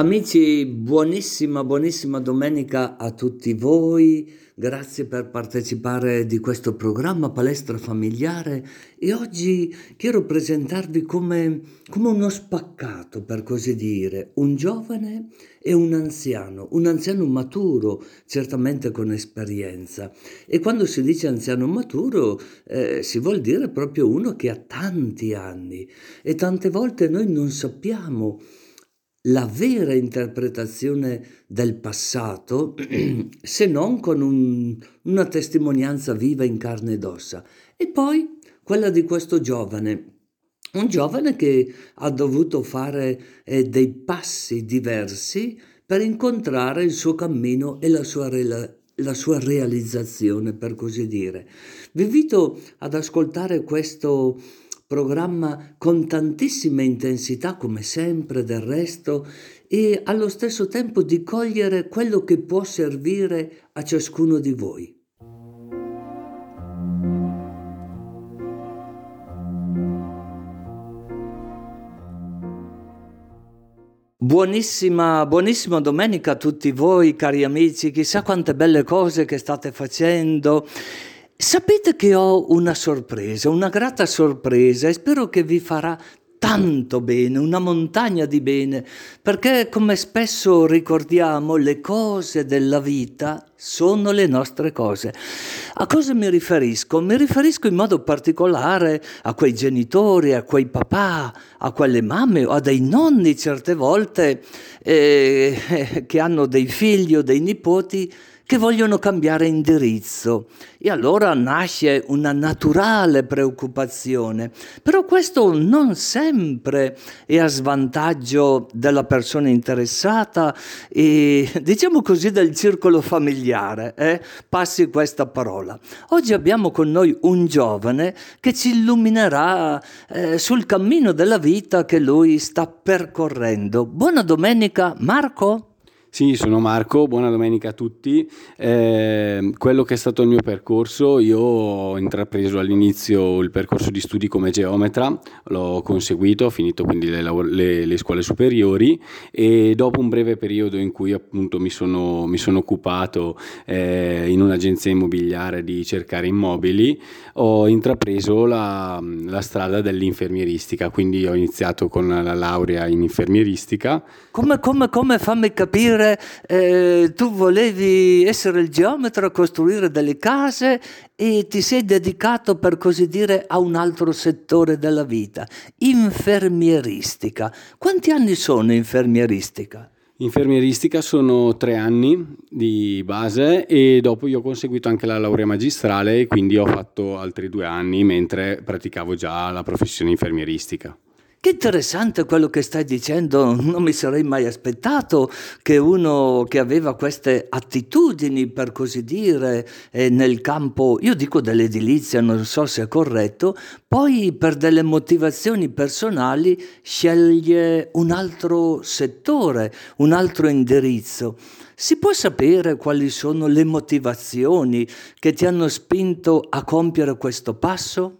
Amici, buonissima, buonissima domenica a tutti voi. Grazie per partecipare di questo programma Palestra Familiare e oggi quiero presentarvi come, come uno spaccato, per così dire, un giovane e un anziano, un anziano maturo, certamente con esperienza. E quando si dice anziano maturo eh, si vuol dire proprio uno che ha tanti anni e tante volte noi non sappiamo la vera interpretazione del passato se non con un, una testimonianza viva in carne ed ossa. E poi quella di questo giovane, un giovane che ha dovuto fare eh, dei passi diversi per incontrare il suo cammino e la sua, rela- la sua realizzazione, per così dire. Vi invito ad ascoltare questo programma con tantissima intensità come sempre del resto e allo stesso tempo di cogliere quello che può servire a ciascuno di voi. Buonissima, buonissima domenica a tutti voi cari amici, chissà quante belle cose che state facendo Sapete che ho una sorpresa, una grata sorpresa e spero che vi farà tanto bene, una montagna di bene, perché come spesso ricordiamo le cose della vita sono le nostre cose. A cosa mi riferisco? Mi riferisco in modo particolare a quei genitori, a quei papà, a quelle mamme o a dei nonni certe volte eh, che hanno dei figli o dei nipoti che vogliono cambiare indirizzo e allora nasce una naturale preoccupazione. Però questo non sempre è a svantaggio della persona interessata e diciamo così del circolo familiare, eh? passi questa parola. Oggi abbiamo con noi un giovane che ci illuminerà eh, sul cammino della vita che lui sta percorrendo. Buona domenica Marco. Sì, sono Marco, buona domenica a tutti. Eh, quello che è stato il mio percorso, io ho intrapreso all'inizio il percorso di studi come geometra, l'ho conseguito, ho finito quindi le, le, le scuole superiori e dopo un breve periodo in cui appunto mi sono, mi sono occupato eh, in un'agenzia immobiliare di cercare immobili, ho intrapreso la, la strada dell'infermieristica, quindi ho iniziato con la laurea in infermieristica. Come, come, come, fammi capire dire eh, tu volevi essere il geometra, costruire delle case e ti sei dedicato per così dire a un altro settore della vita, infermieristica. Quanti anni sono infermieristica? Infermieristica sono tre anni di base e dopo io ho conseguito anche la laurea magistrale e quindi ho fatto altri due anni mentre praticavo già la professione infermieristica. Che interessante quello che stai dicendo, non mi sarei mai aspettato che uno che aveva queste attitudini, per così dire, eh, nel campo, io dico dell'edilizia, non so se è corretto, poi per delle motivazioni personali sceglie un altro settore, un altro indirizzo. Si può sapere quali sono le motivazioni che ti hanno spinto a compiere questo passo?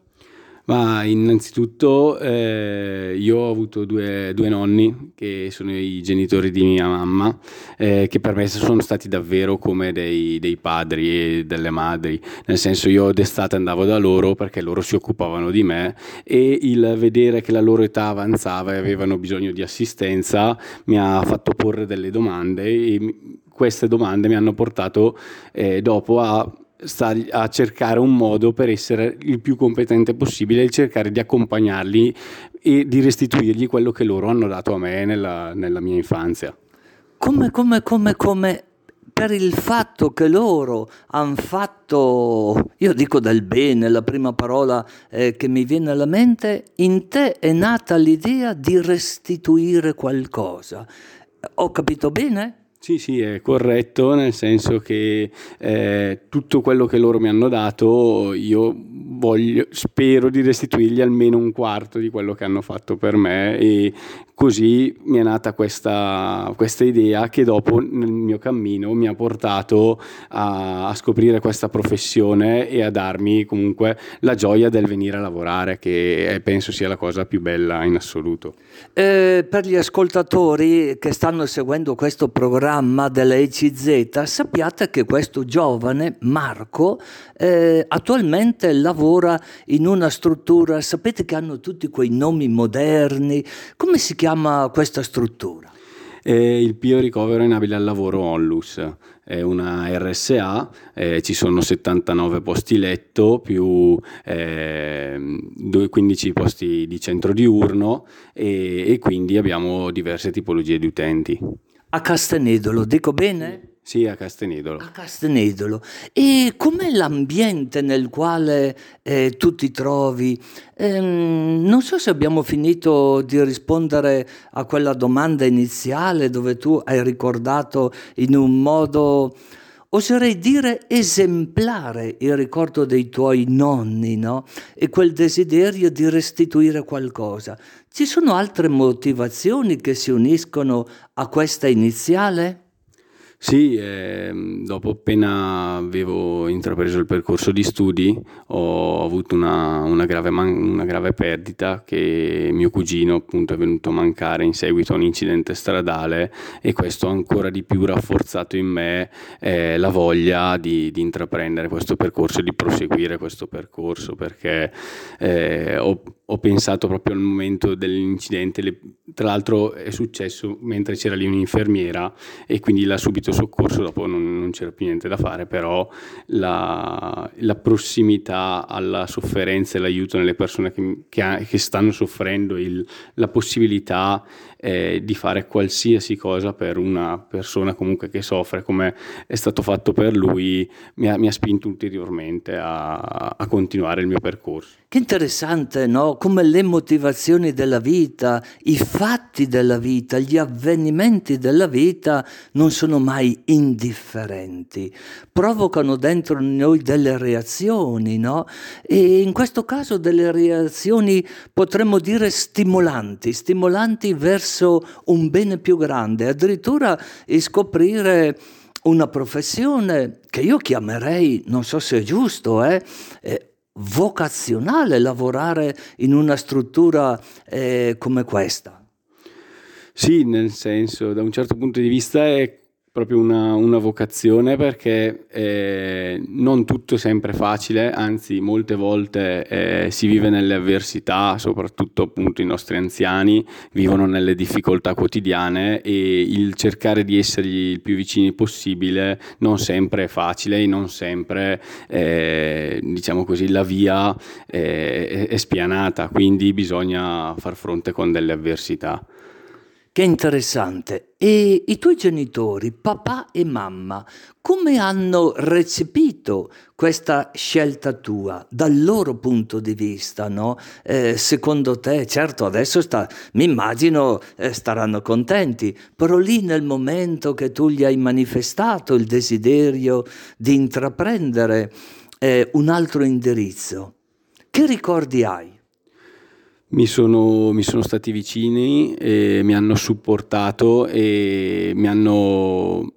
Ma innanzitutto eh, io ho avuto due, due, nonni che sono i genitori di mia mamma, eh, che per me sono stati davvero come dei, dei, padri e delle madri, nel senso io d'estate andavo da loro perché loro si occupavano di me e il vedere che la loro età avanzava e avevano bisogno di assistenza mi ha fatto porre delle domande e queste domande mi hanno portato eh, dopo a sta a cercare un modo per essere il più competente possibile e cercare di accompagnarli e di restituirgli quello che loro hanno dato a me nella, nella mia infanzia. Come, come, come, come per il fatto che loro hanno fatto, io dico del bene, la prima parola eh, che mi viene alla mente, in te è nata l'idea di restituire qualcosa. Ho capito bene? Sì, sì, è corretto, nel senso che eh, tutto quello che loro mi hanno dato io voglio, spero di restituirgli almeno un quarto di quello che hanno fatto per me e così mi è nata questa, questa idea che dopo nel mio cammino mi ha portato a, a, scoprire questa professione e a darmi comunque la gioia del venire a lavorare, che penso sia la cosa più bella in assoluto. Eh, per gli ascoltatori che stanno seguendo questo programma, programma dell'ECZ, sappiate che questo giovane, Marco, eh, attualmente lavora in una struttura, sapete che hanno tutti quei nomi moderni, come si chiama questa struttura? Eh, il Pio Ricovero Inabile al Lavoro Onlus, è una RSA, eh, ci sono 79 posti letto più eh, 15 posti di centro diurno e, e quindi abbiamo diverse tipologie di utenti. A Castenedolo, dico bene? Sì, a Castenedolo. A Castenedolo. E com'è l'ambiente nel quale eh, tu ti trovi? Ehm, non so se abbiamo finito di rispondere a quella domanda iniziale dove tu hai ricordato in un modo oserei dire esemplare il ricordo dei tuoi nonni, no? E quel desiderio di restituire qualcosa. Ci sono altre motivazioni che si uniscono a questa iniziale? Sì, eh, dopo appena avevo intrapreso il percorso di studi ho avuto una, una, grave man- una, grave perdita che mio cugino appunto è venuto a mancare in seguito a un incidente stradale e questo ha ancora di più rafforzato in me eh, la voglia di, di, intraprendere questo percorso e di proseguire questo percorso perché eh, ho, ho, pensato proprio al momento dell'incidente, le, tra l'altro è successo mentre c'era lì un'infermiera e quindi l'ha subito subito soccorso, dopo non, non c'era più niente da fare, però la, la prossimità alla sofferenza e l'aiuto nelle persone che, che, che stanno soffrendo, il, la possibilità eh, di fare qualsiasi cosa per una persona comunque che soffre, come è stato fatto per lui, mi ha, mi ha spinto ulteriormente a, a, continuare il mio percorso. Che interessante, no? Come le motivazioni della vita, i fatti della vita, gli avvenimenti della vita non sono mai indifferenti, provocano dentro noi delle reazioni, no? E in questo caso delle reazioni potremmo dire stimolanti, stimolanti verso un bene più grande, addirittura scoprire una professione che io chiamerei, non so se è giusto, eh, eh, vocazionale lavorare in una struttura eh, come questa. Sì, nel senso, da un certo punto di vista è proprio una, una vocazione perché eh, non tutto è sempre facile, anzi molte volte eh, si vive nelle avversità, soprattutto appunto i nostri anziani vivono nelle difficoltà quotidiane e il cercare di essergli il più vicini possibile non sempre è facile e non sempre eh, diciamo così la via eh, è spianata, quindi bisogna far fronte con delle avversità. Che interessante. E i tuoi genitori, papà e mamma, come hanno recepito questa scelta tua dal loro punto di vista? No? Eh, secondo te, certo, adesso mi immagino eh, staranno contenti, però lì nel momento che tu gli hai manifestato il desiderio di intraprendere eh, un altro indirizzo, che ricordi hai? Mi sono, mi sono stati vicini, mi hanno supportato e mi hanno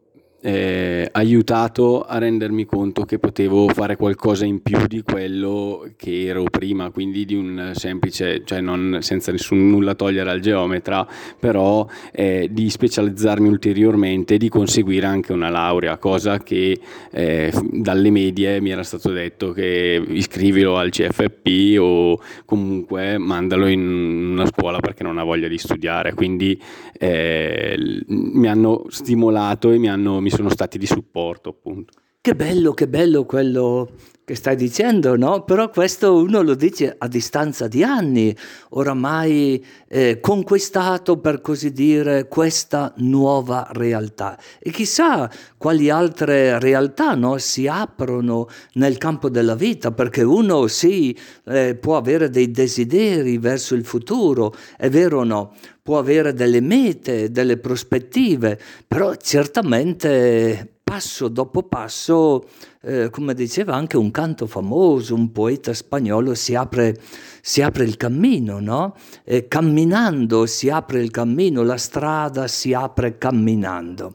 eh, aiutato a rendermi conto che potevo fare qualcosa in più di quello che ero prima, quindi di un semplice, cioè non, senza nessun nulla togliere al geometra, però eh, di specializzarmi ulteriormente e di conseguire anche una laurea, cosa che eh, dalle medie mi era stato detto che iscrivilo al CFP o comunque mandalo in una scuola perché non ha voglia di studiare, quindi eh, mi hanno stimolato e mi hanno mi sono stati di supporto appunto. Che bello, che bello quello che stai dicendo, no? Però questo uno lo dice a distanza di anni, oramai eh, conquistato, per così dire, questa nuova realtà. E chissà quali altre realtà no, si aprono nel campo della vita, perché uno sì, eh, può avere dei desideri verso il futuro, è vero o no? Può avere delle mete, delle prospettive, però certamente passo dopo passo, eh, come diceva anche un canto famoso, un poeta spagnolo, si apre, si apre il cammino, no? E camminando si apre il cammino, la strada si apre camminando.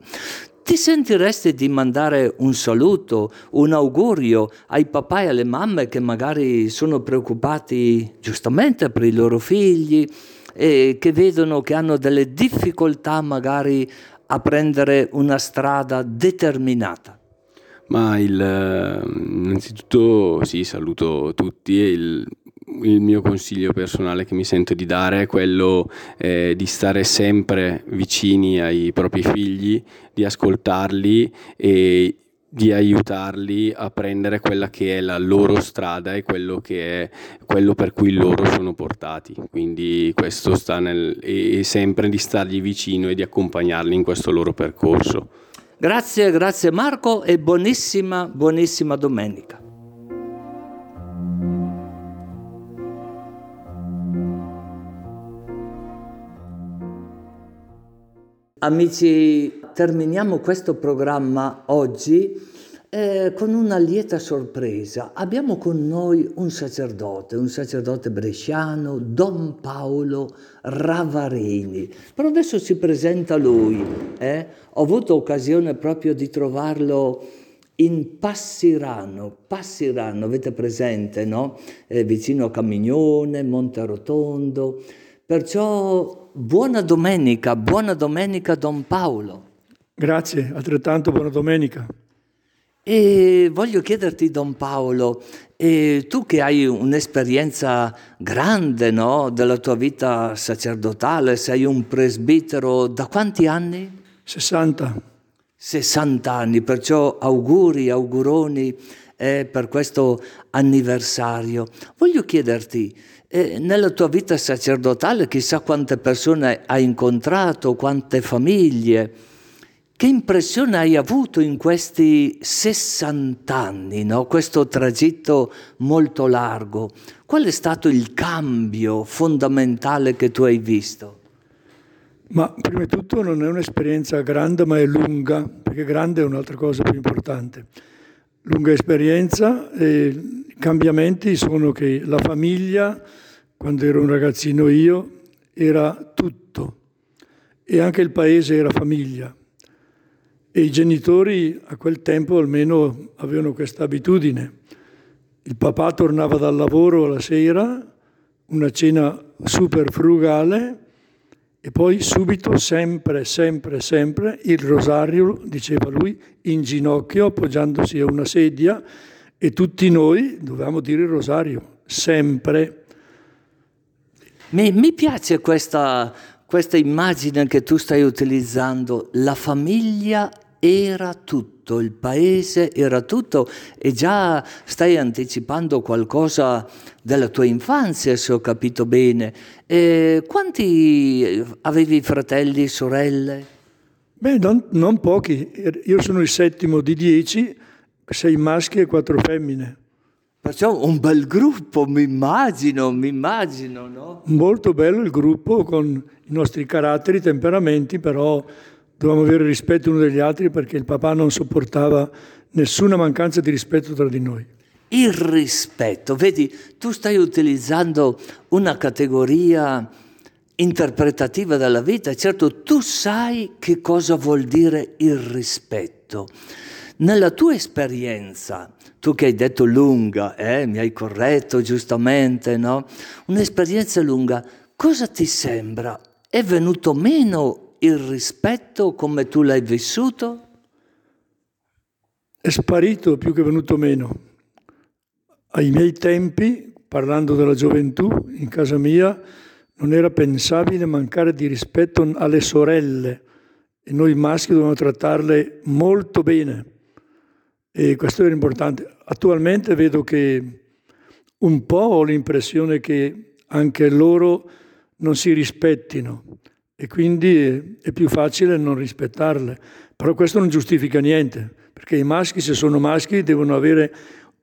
Ti sentiresti di mandare un saluto, un augurio ai papà e alle mamme che magari sono preoccupati giustamente per i loro figli e che vedono che hanno delle difficoltà magari a prendere una strada determinata? Ma il, innanzitutto sì, saluto tutti e il, il mio consiglio personale che mi sento di dare è quello eh, di stare sempre vicini ai propri figli, di ascoltarli e di aiutarli a prendere quella che è la loro strada e quello che è quello per cui loro sono portati. Quindi questo sta nel e sempre di stargli vicino e di accompagnarli in questo loro percorso. Grazie, grazie Marco e buonissima, buonissima domenica. Amici, terminiamo questo programma oggi eh, con una lieta sorpresa. Abbiamo con noi un sacerdote, un sacerdote bresciano, Don Paolo Ravarini. Però adesso si presenta lui. Eh? Ho avuto occasione proprio di trovarlo in Passirano, Passirano, avete presente, no? Eh, vicino a Camignone, Monterotondo. Perciò Buona domenica, buona domenica Don Paolo. Grazie, altrettanto buona domenica. E voglio chiederti, Don Paolo, eh, tu che hai un'esperienza grande no, della tua vita sacerdotale, sei un presbitero da quanti anni? 60. 60 anni, perciò auguri, auguroni eh, per questo anniversario. Voglio chiederti, e nella tua vita sacerdotale chissà quante persone hai incontrato, quante famiglie. Che impressione hai avuto in questi 60 anni, no? questo tragitto molto largo? Qual è stato il cambio fondamentale che tu hai visto? Ma prima di tutto non è un'esperienza grande, ma è lunga, perché grande è un'altra cosa più importante. Lunga esperienza e cambiamenti sono che la famiglia, quando ero un ragazzino io, era tutto e anche il paese era famiglia. E i genitori a quel tempo almeno avevano questa abitudine. Il papà tornava dal lavoro la sera, una cena super frugale e poi subito, sempre, sempre, sempre, il rosario, diceva lui, in ginocchio appoggiandosi a una sedia e tutti noi dovevamo dire il rosario, sempre. Mi, mi piace questa, questa immagine che tu stai utilizzando, la famiglia era tutto, il paese era tutto e già stai anticipando qualcosa della tua infanzia, se ho capito bene. E quanti avevi fratelli, sorelle? Beh, non, non pochi, io sono il settimo di dieci sei maschi e quattro femmine. Perciò un bel gruppo, mi immagino, mi immagino, no? Molto bello il gruppo con i nostri caratteri, temperamenti, però dovevamo avere rispetto uno degli altri perché il papà non sopportava nessuna mancanza di rispetto tra di noi. Il rispetto, vedi, tu stai utilizzando una categoria interpretativa della vita, certo tu sai che cosa vuol dire il rispetto. Nella tua esperienza, tu che hai detto lunga, eh, mi hai corretto giustamente, no? Un'esperienza lunga, cosa ti sembra? È venuto meno il rispetto come tu l'hai vissuto? È sparito più che venuto meno. Ai miei tempi, parlando della gioventù, in casa mia non era pensabile mancare di rispetto alle sorelle e noi maschi dovevamo trattarle molto bene e questo era importante. Attualmente vedo che un po' ho l'impressione che anche loro non si rispettino e quindi è più facile non rispettarle. Però questo non giustifica niente, perché i maschi, se sono maschi, devono avere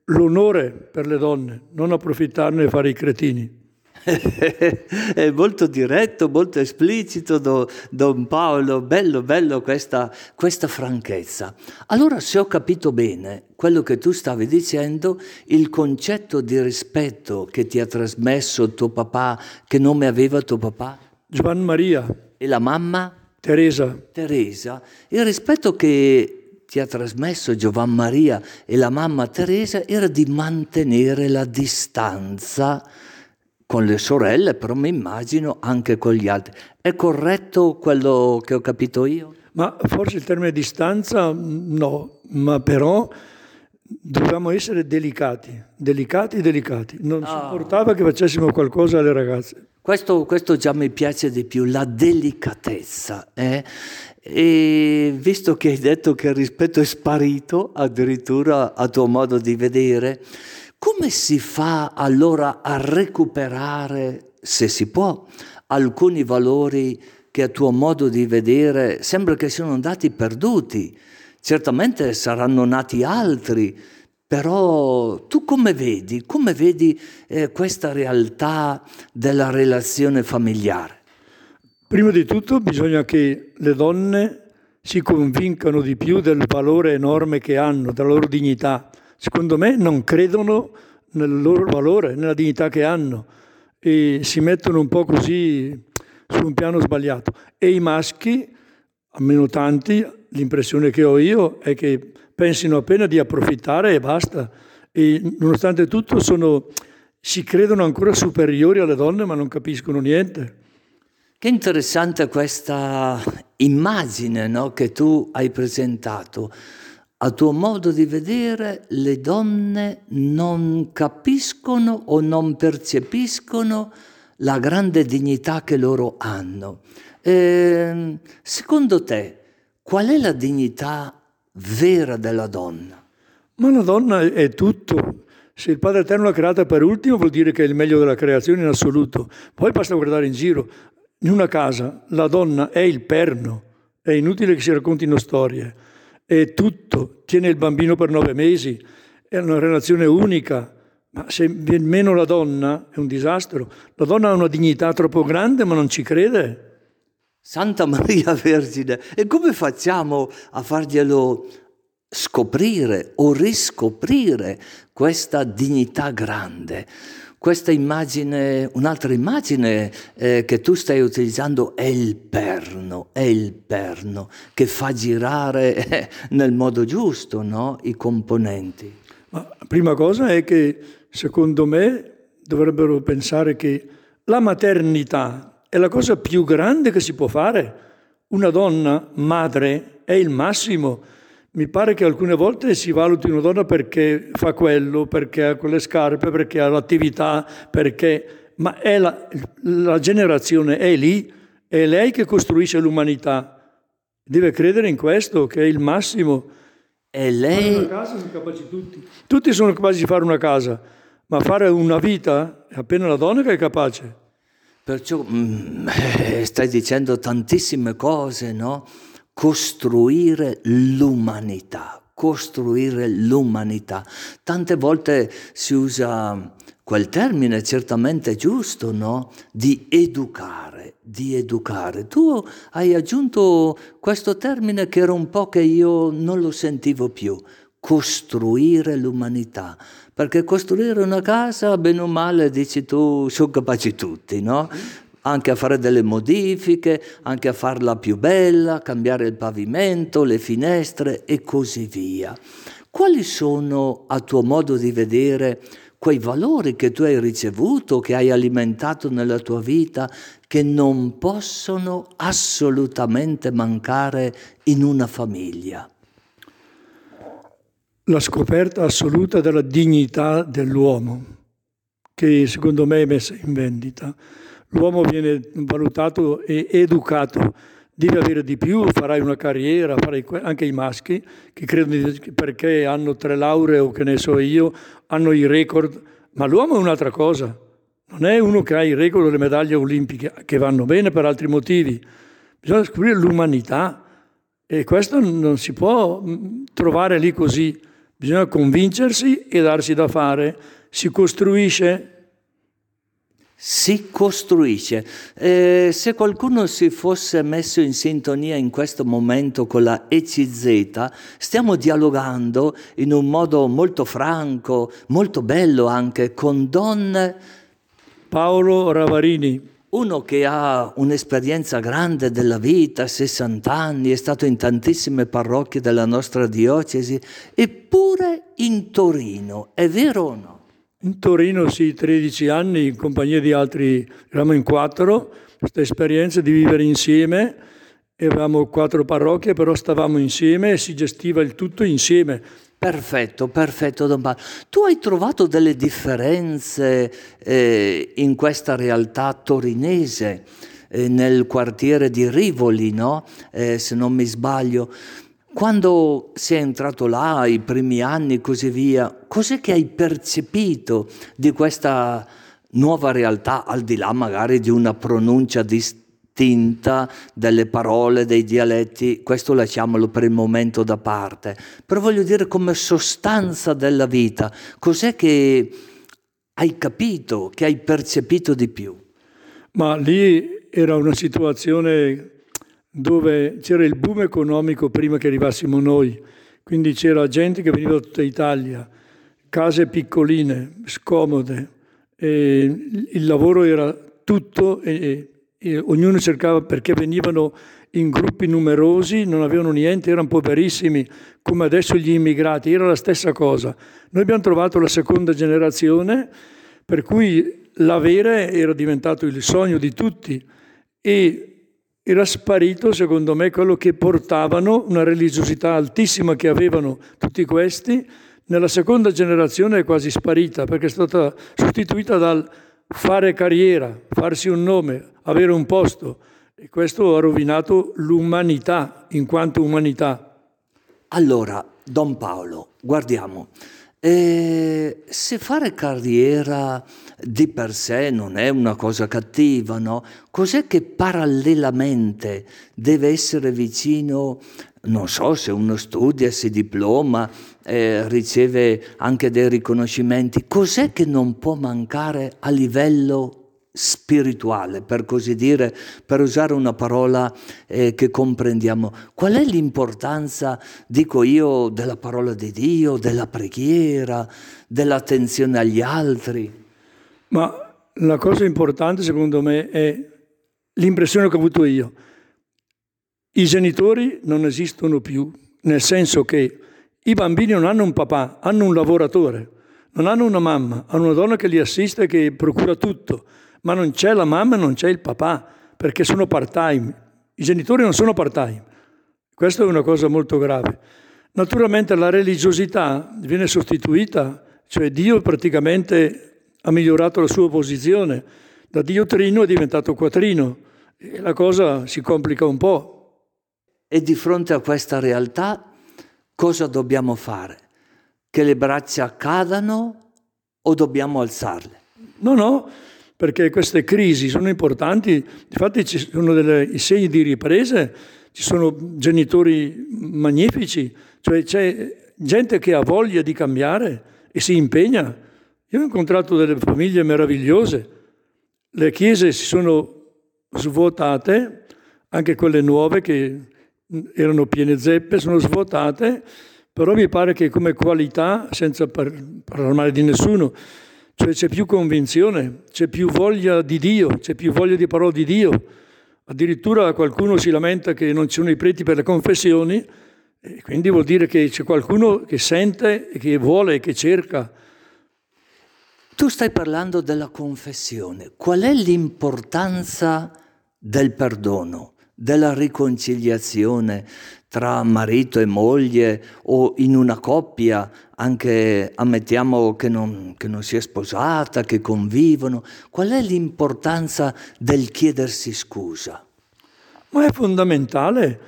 l'onore per le donne, non approfittarne e fare i cretini. è molto diretto, molto esplicito do, Don Paolo, bello, bello questa, questa franchezza. Allora se ho capito bene quello che tu stavi dicendo, il concetto di rispetto che ti ha trasmesso tuo papà, che nome aveva tuo papà? Giovanni Maria. E la mamma? Teresa. Teresa. Il rispetto che ti ha trasmesso Giovanni Maria e la mamma Teresa era di mantenere la distanza con le sorelle, però mi immagino anche con gli altri. È corretto quello che ho capito io? Ma forse il termine distanza no, ma però dovevamo essere delicati, delicati, delicati. Non oh. supportava che facessimo qualcosa alle ragazze. Questo, questo, già mi piace di più, la delicatezza. Eh? E visto che hai detto che il rispetto è sparito, addirittura a tuo modo di vedere, come si fa allora a recuperare, se si può, alcuni valori che a tuo modo di vedere sembra che siano andati perduti? Certamente saranno nati altri, però tu come vedi, come vedi eh, questa realtà della relazione familiare? Prima di tutto bisogna che le donne si convincano di più del valore enorme che hanno, della loro dignità secondo me non credono nel loro valore, nella dignità che hanno e si mettono un po' così su un piano sbagliato. E i maschi, almeno tanti, l'impressione che ho io è che pensino appena di approfittare e basta. E nonostante tutto sono, si credono ancora superiori alle donne ma non capiscono niente. Che interessante questa immagine no, che tu hai presentato a tuo modo di vedere, le donne non capiscono o non percepiscono la grande dignità che loro hanno. E, secondo te, qual è la dignità vera della donna? Ma la donna è tutto. Se il Padre Eterno l'ha creata per ultimo vuol dire che è il meglio della creazione in assoluto. Poi basta guardare in giro. In una casa la donna è il perno. È inutile che si raccontino storie è tutto, tiene il bambino per nove mesi, è una relazione unica, ma se viene meno la donna è un disastro. La donna ha una dignità troppo grande ma non ci crede. Santa Maria Vergine, e come facciamo a farglielo scoprire o riscoprire questa dignità grande? Questa immagine, un'altra immagine eh, che tu stai utilizzando è il perno, è il perno che fa girare eh, nel modo giusto no? i componenti. Ma la prima cosa è che secondo me dovrebbero pensare che la maternità è la cosa più grande che si può fare. Una donna madre è il massimo mi pare che alcune volte si valuti una donna perché fa quello, perché ha quelle scarpe, perché ha l'attività, perché... Ma è la, la generazione è lì, è lei che costruisce l'umanità. Deve credere in questo, che è il massimo. E lei... Fare una casa sono capaci tutti. Tutti sono capaci di fare una casa, ma fare una vita è appena la donna che è capace. Perciò mm, eh, stai dicendo tantissime cose, no? costruire l'umanità, costruire l'umanità. Tante volte si usa quel termine certamente giusto, no? Di educare, di educare. Tu hai aggiunto questo termine che era un po' che io non lo sentivo più, costruire l'umanità. Perché costruire una casa, bene o male, dici tu, sono capaci tutti, no? anche a fare delle modifiche, anche a farla più bella, cambiare il pavimento, le finestre e così via. Quali sono, a tuo modo di vedere, quei valori che tu hai ricevuto, che hai alimentato nella tua vita, che non possono assolutamente mancare in una famiglia? La scoperta assoluta della dignità dell'uomo, che secondo me è messa in vendita. L'uomo viene valutato e educato. Devi avere di più, farai una carriera, farai anche i maschi che credono perché hanno tre lauree o che ne so io, hanno i record, ma l'uomo è un'altra cosa, non è uno che ha i record o le medaglie olimpiche, che vanno bene per altri motivi, bisogna scoprire l'umanità e questo non si può mm, trovare lì così, bisogna convincersi e darsi da fare, si costruisce si costruisce. Eh, se qualcuno si fosse messo in sintonia in questo momento con la ECZ, stiamo dialogando in un modo molto franco, molto bello anche con Don Paolo Ravarini. Uno che ha un'esperienza grande della vita, 60 anni, è stato in tantissime parrocchie della nostra diocesi, eppure in Torino, è vero o no? In Torino sì, 13 anni in compagnia di altri, eravamo in quattro, questa esperienza di vivere insieme, eravamo quattro parrocchie, però stavamo insieme e si gestiva il tutto insieme. Perfetto, perfetto Don Paolo. Tu hai trovato delle differenze eh, in questa realtà torinese, eh, nel quartiere di Rivoli, no? Eh, se non mi sbaglio. Quando sei entrato là, i primi anni e così via, cos'è che hai percepito di questa nuova realtà, al di là magari di una pronuncia distinta delle parole, dei dialetti, questo lasciamolo per il momento da parte, però voglio dire come sostanza della vita, cos'è che hai capito, che hai percepito di più? Ma lì era una situazione dove c'era il boom economico prima che arrivassimo noi, quindi c'era gente che veniva da tutta Italia, case piccoline, scomode, il lavoro era tutto e, e ognuno cercava perché venivano in gruppi numerosi, non avevano niente, erano poverissimi, come adesso gli immigrati, era la stessa cosa. Noi abbiamo trovato la seconda generazione per cui l'avere era diventato il sogno di tutti e era sparito, secondo me, quello che portavano, una religiosità altissima che avevano tutti questi, nella seconda generazione è quasi sparita, perché è stata sostituita dal fare carriera, farsi un nome, avere un posto. E questo ha rovinato l'umanità in quanto umanità. Allora, Don Paolo, guardiamo. Eh, se fare carriera di per sé non è una cosa cattiva, no? Cos'è che parallelamente deve essere vicino, non so se uno studia, si diploma, eh, riceve anche dei riconoscimenti, cos'è che non può mancare a livello spirituale, per così dire, per usare una parola eh, che comprendiamo. Qual è l'importanza, dico io, della parola di Dio, della preghiera, dell'attenzione agli altri? Ma la cosa importante secondo me è l'impressione che ho avuto io. I genitori non esistono più, nel senso che i bambini non hanno un papà, hanno un lavoratore, non hanno una mamma, hanno una donna che li assiste e che procura tutto, ma non c'è la mamma non c'è il papà, perché sono part-time. I genitori non sono part-time. Questa è una cosa molto grave. Naturalmente la religiosità viene sostituita, cioè Dio praticamente ha migliorato la sua posizione, da diotrino è diventato quattrino e la cosa si complica un po'. E di fronte a questa realtà cosa dobbiamo fare? Che le braccia cadano o dobbiamo alzarle? No, no, perché queste crisi sono importanti, infatti ci sono dei segni di riprese, ci sono genitori magnifici, cioè c'è gente che ha voglia di cambiare e si impegna io ho incontrato delle famiglie meravigliose, le chiese si sono svuotate, anche quelle nuove che erano piene zeppe, sono svuotate, però mi pare che come qualità, senza parlare male di nessuno, cioè c'è più convinzione, c'è più voglia di Dio, c'è più voglia di parola di Dio. Addirittura qualcuno si lamenta che non ci sono i preti per le confessioni, e quindi vuol dire che c'è qualcuno che sente, che vuole, che cerca tu stai parlando della confessione. Qual è l'importanza del perdono, della riconciliazione tra marito e moglie o in una coppia, anche ammettiamo che non, che non sia sposata, che convivono? Qual è l'importanza del chiedersi scusa? Ma è fondamentale,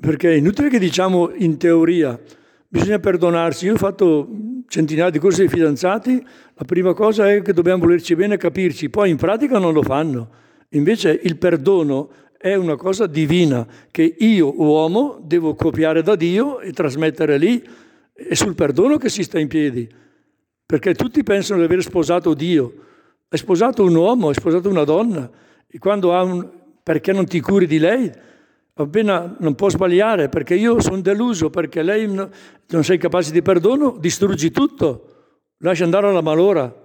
perché è inutile che diciamo in teoria, bisogna perdonarsi. Io ho fatto centinaia di corsi di fidanzati, la prima cosa è che dobbiamo volerci bene e capirci, poi in pratica non lo fanno. Invece il perdono è una cosa divina che io, uomo, devo copiare da Dio e trasmettere lì. È sul perdono che si sta in piedi, perché tutti pensano di aver sposato Dio. Hai sposato un uomo, hai sposato una donna, e quando ha un... perché non ti curi di lei? Appena non può sbagliare, perché io sono deluso, perché lei non sei capace di perdono, distruggi tutto, lascia andare alla malora.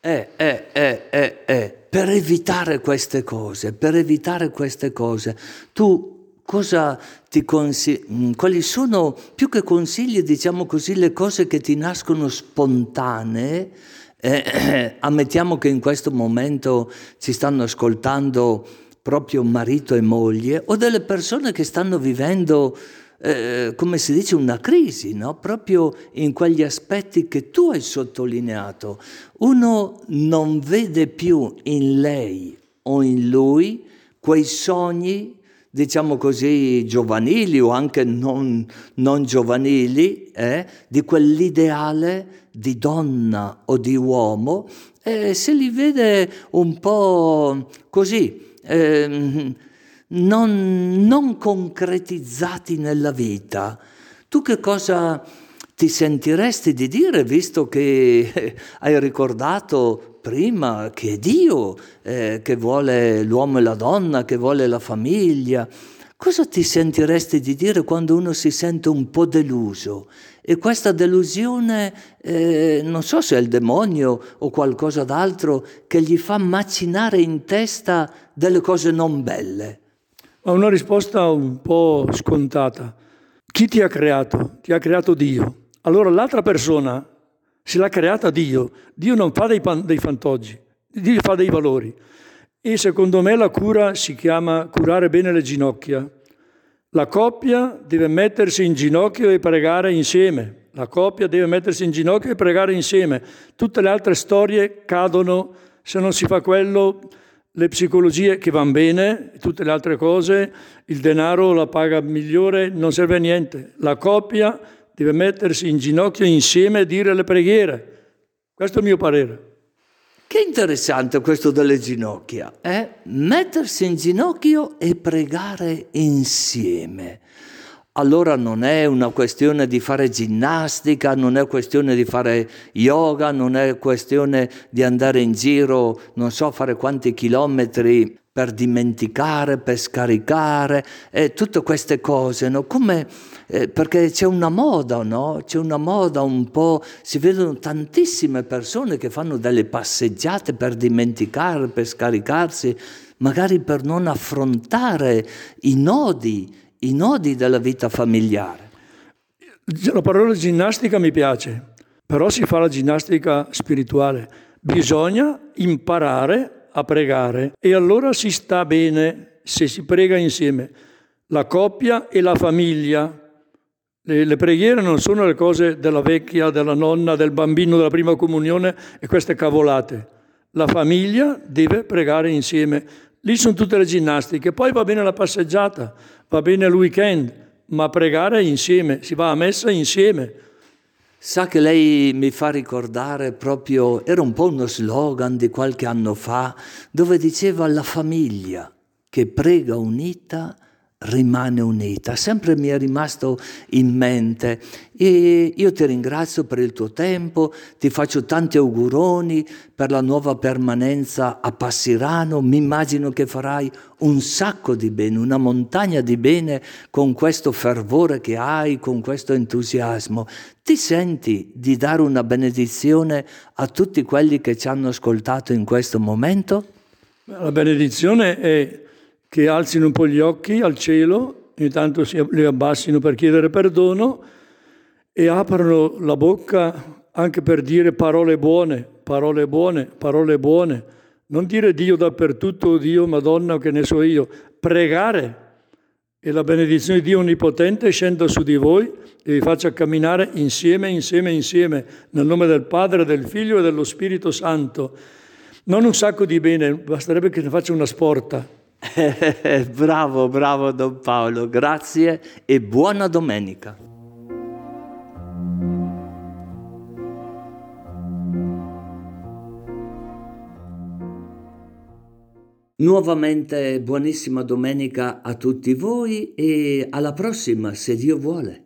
Eh, eh, eh, eh, eh per evitare queste cose, per evitare queste cose, tu cosa ti consigli? Mm, quali sono più che consigli, diciamo così, le cose che ti nascono spontanee? Eh, eh, ammettiamo che in questo momento ci stanno ascoltando proprio marito e moglie o delle persone che stanno vivendo eh, come si dice, una crisi, no? proprio in quegli aspetti che tu hai sottolineato. Uno non vede più in lei o in lui quei sogni, diciamo così, giovanili o anche non, non giovanili, eh? di quell'ideale di donna o di uomo, e se li vede un po' così. Eh, non, non concretizzati nella vita, tu che cosa ti sentiresti di dire, visto che hai ricordato prima che è Dio eh, che vuole l'uomo e la donna, che vuole la famiglia? Cosa ti sentiresti di dire quando uno si sente un po' deluso? E questa delusione, eh, non so se è il demonio o qualcosa d'altro, che gli fa macinare in testa delle cose non belle. Ma una risposta un po' scontata. Chi ti ha creato? Ti ha creato Dio. Allora l'altra persona, se l'ha creata Dio, Dio non fa dei, pan, dei fantoggi, Dio fa dei valori. E secondo me la cura si chiama curare bene le ginocchia. La coppia deve mettersi in ginocchio e pregare insieme. La coppia deve mettersi in ginocchio e pregare insieme. Tutte le altre storie cadono se non si fa quello le psicologie che vanno bene, tutte le altre cose, il denaro, la paga migliore, non serve a niente. La coppia deve mettersi in ginocchio insieme e dire le preghiere. Questo è il mio parere. Che interessante questo delle ginocchia, eh? Mettersi in ginocchio e pregare insieme allora non è una questione di fare ginnastica, non è questione di fare yoga, non è questione di andare in giro, non so fare quanti chilometri per dimenticare, per scaricare, e tutte queste cose, no? Come, eh, perché c'è una moda, no? C'è una moda un po', si vedono tantissime persone che fanno delle passeggiate per dimenticare, per scaricarsi, magari per non affrontare i nodi i nodi della vita familiare. La parola ginnastica mi piace, però si fa la ginnastica spirituale. Bisogna imparare a pregare e allora si sta bene se si prega insieme. La coppia e la famiglia. Le, le preghiere non sono le cose della vecchia, della nonna, del bambino della prima comunione e queste cavolate. La famiglia deve pregare insieme. Lì sono tutte le ginnastiche. Poi va bene la passeggiata, va bene il weekend, ma pregare insieme, si va a messa insieme. Sa che lei mi fa ricordare proprio, era un po' uno slogan di qualche anno fa, dove diceva la famiglia che prega unita rimane unita. Sempre mi è rimasto in mente e io ti ringrazio per il tuo tempo, ti faccio tanti auguroni per la nuova permanenza a Passirano, mi immagino che farai un sacco di bene, una montagna di bene con questo fervore che hai, con questo entusiasmo. Ti senti di dare una benedizione a tutti quelli che ci hanno ascoltato in questo momento? La benedizione è che alzino un po' gli occhi al cielo, ogni tanto si, li abbassino per chiedere perdono e aprano la bocca anche per dire parole buone, parole buone, parole buone. Non dire Dio dappertutto, Dio, Madonna, che ne so io. Pregare e la benedizione di Dio Onnipotente scenda su di voi e vi faccia camminare insieme, insieme, insieme, nel nome del Padre, del Figlio e dello Spirito Santo. Non un sacco di bene, basterebbe che ne faccia una sporta. bravo, bravo Don Paolo, grazie e buona domenica. Nuovamente buonissima domenica a tutti voi e alla prossima, se Dio vuole.